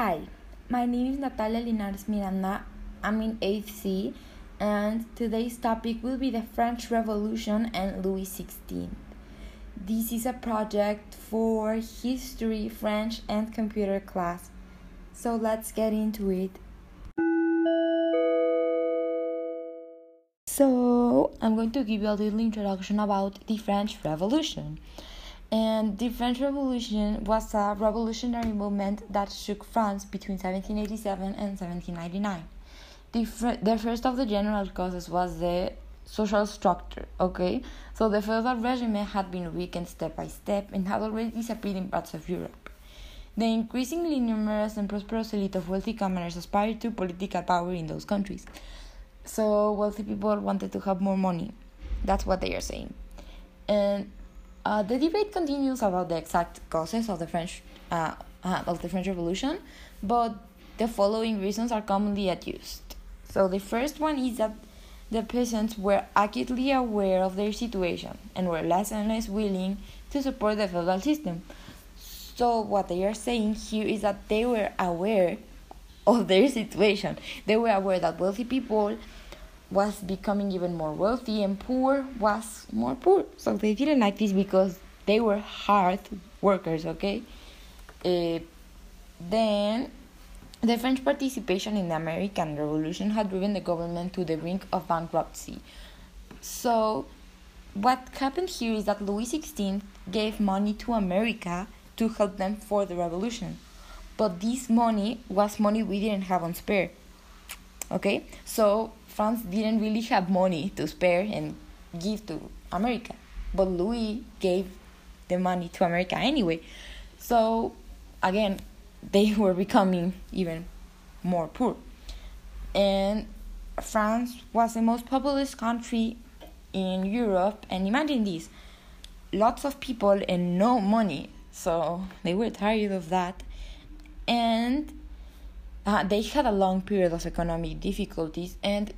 Hi, my name is Natalia Linares Miranda. I'm in 8th C, and today's topic will be the French Revolution and Louis XVI. This is a project for history, French, and computer class. So let's get into it. So, I'm going to give you a little introduction about the French Revolution. And the French Revolution was a revolutionary movement that shook France between 1787 and 1799. The, fr- the first of the general causes was the social structure, okay? So the feudal regime had been weakened step by step and had already disappeared in parts of Europe. The increasingly numerous and prosperous elite of wealthy commoners aspired to political power in those countries. So wealthy people wanted to have more money. That's what they are saying. And uh, the debate continues about the exact causes of the French uh, uh, of the French Revolution, but the following reasons are commonly adduced. So the first one is that the peasants were acutely aware of their situation and were less and less willing to support the feudal system. So what they are saying here is that they were aware of their situation. They were aware that wealthy people was becoming even more wealthy and poor was more poor. So they didn't like this because they were hard workers, okay? Uh, then the French participation in the American Revolution had driven the government to the brink of bankruptcy. So what happened here is that Louis XVI gave money to America to help them for the revolution. But this money was money we didn't have on spare. Okay? So France didn't really have money to spare and give to America, but Louis gave the money to America anyway. So again, they were becoming even more poor. And France was the most populous country in Europe, and imagine this lots of people and no money. So they were tired of that. And uh, they had a long period of economic difficulties, and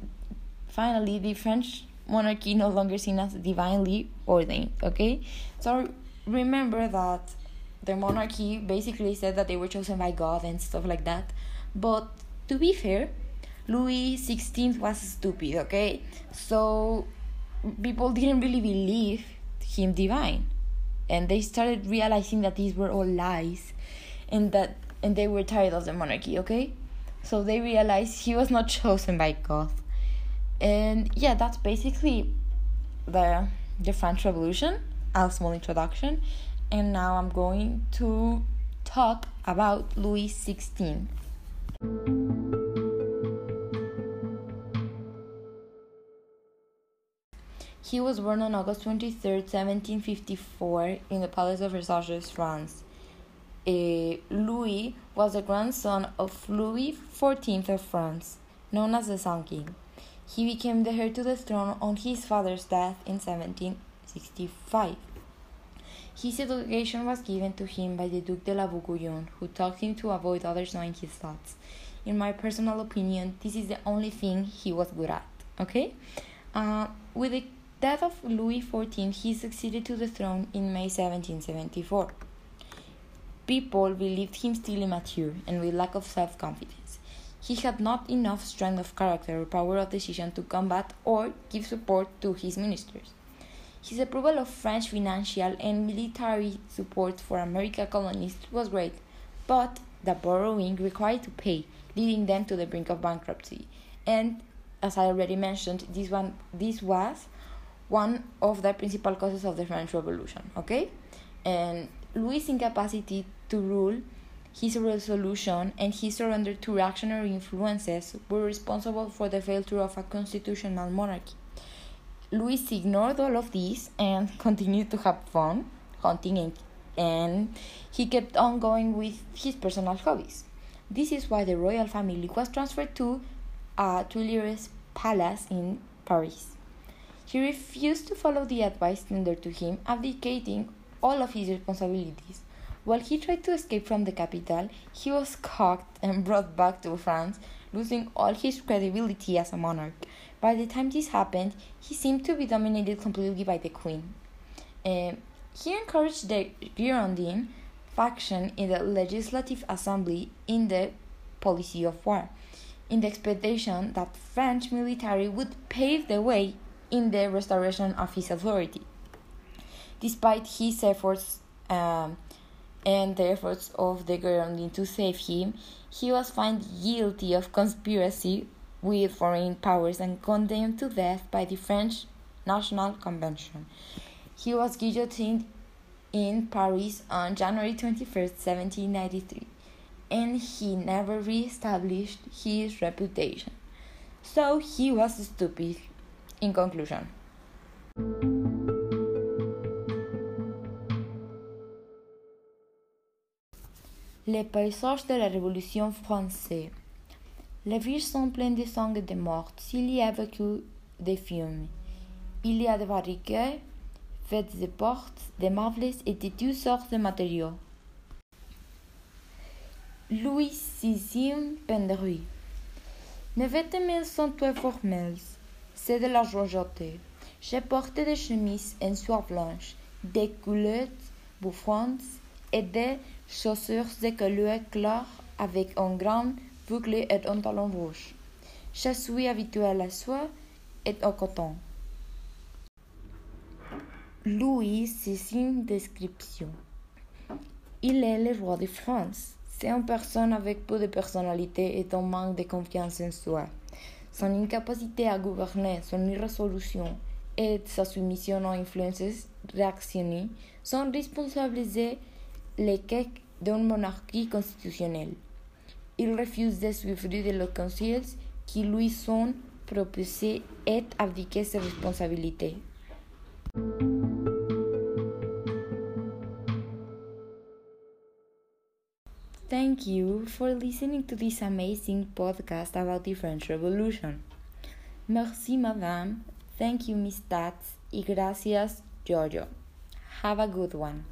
finally, the French monarchy no longer seen as divinely ordained. Okay, so remember that the monarchy basically said that they were chosen by God and stuff like that. But to be fair, Louis XVI was stupid. Okay, so people didn't really believe him divine, and they started realizing that these were all lies, and that and they were tired of the monarchy, okay? So they realized he was not chosen by God. And yeah, that's basically the the French Revolution, a small introduction. And now I'm going to talk about Louis XVI. He was born on August 23, 1754, in the Palace of Versailles, France uh, Louis was the grandson of Louis XIV of France, known as the Sun King. He became the heir to the throne on his father's death in 1765. His education was given to him by the Duc de la Bourgogne, who taught him to avoid others knowing his thoughts. In my personal opinion, this is the only thing he was good at. Okay? Uh, with the death of Louis XIV, he succeeded to the throne in May 1774. People believed him still immature and with lack of self confidence. He had not enough strength of character or power of decision to combat or give support to his ministers. His approval of French financial and military support for American colonists was great, but the borrowing required to pay, leading them to the brink of bankruptcy. And as I already mentioned, this one this was one of the principal causes of the French Revolution. Okay, and Louis' incapacity to rule, his resolution, and his surrender to reactionary influences were responsible for the failure of a constitutional monarchy. Louis ignored all of this and continued to have fun hunting and, and he kept on going with his personal hobbies. This is why the royal family was transferred to a Tuileries palace in Paris. He refused to follow the advice tendered to him, abdicating all of his responsibilities. While he tried to escape from the capital, he was caught and brought back to France, losing all his credibility as a monarch. By the time this happened, he seemed to be dominated completely by the queen. Uh, he encouraged the Girondin faction in the Legislative Assembly in the policy of war, in the expectation that French military would pave the way in the restoration of his authority. Despite his efforts um, and the efforts of the government to save him, he was found guilty of conspiracy with foreign powers and condemned to death by the French National Convention. He was guillotined in Paris on January 21, 1793, and he never re established his reputation. So he was stupid, in conclusion. Les paysages de la Révolution française. Les villes sont pleines de sang et de morts. S'il y a beaucoup de fumée, il y a des barricades faites de portes, de meubles et de toutes sortes de matériaux. Louis VI Penderie. Mes vêtements sont très formels. C'est de la joyeté. J'ai porté des chemises en soie blanche, des culottes bouffantes et des chaussures de couleur claire avec un grand boucle et un talon rouge. Je suis habitué à la soie et au coton. Louis une description. Il est le roi de France. C'est une personne avec peu de personnalité et un manque de confiance en soi. Son incapacité à gouverner, son irrésolution et sa soumission aux influences réactionnaires sont responsabilisés l'échec d'une monarchie constitutionnelle. Il refuse de suivre les conseils qui lui sont proposés et abdiquer ses responsabilités. Thank you for listening to this amazing podcast about the French Revolution. Merci, madame. Thank you, Miss Tats. Y gracias, Jojo. Have a good one.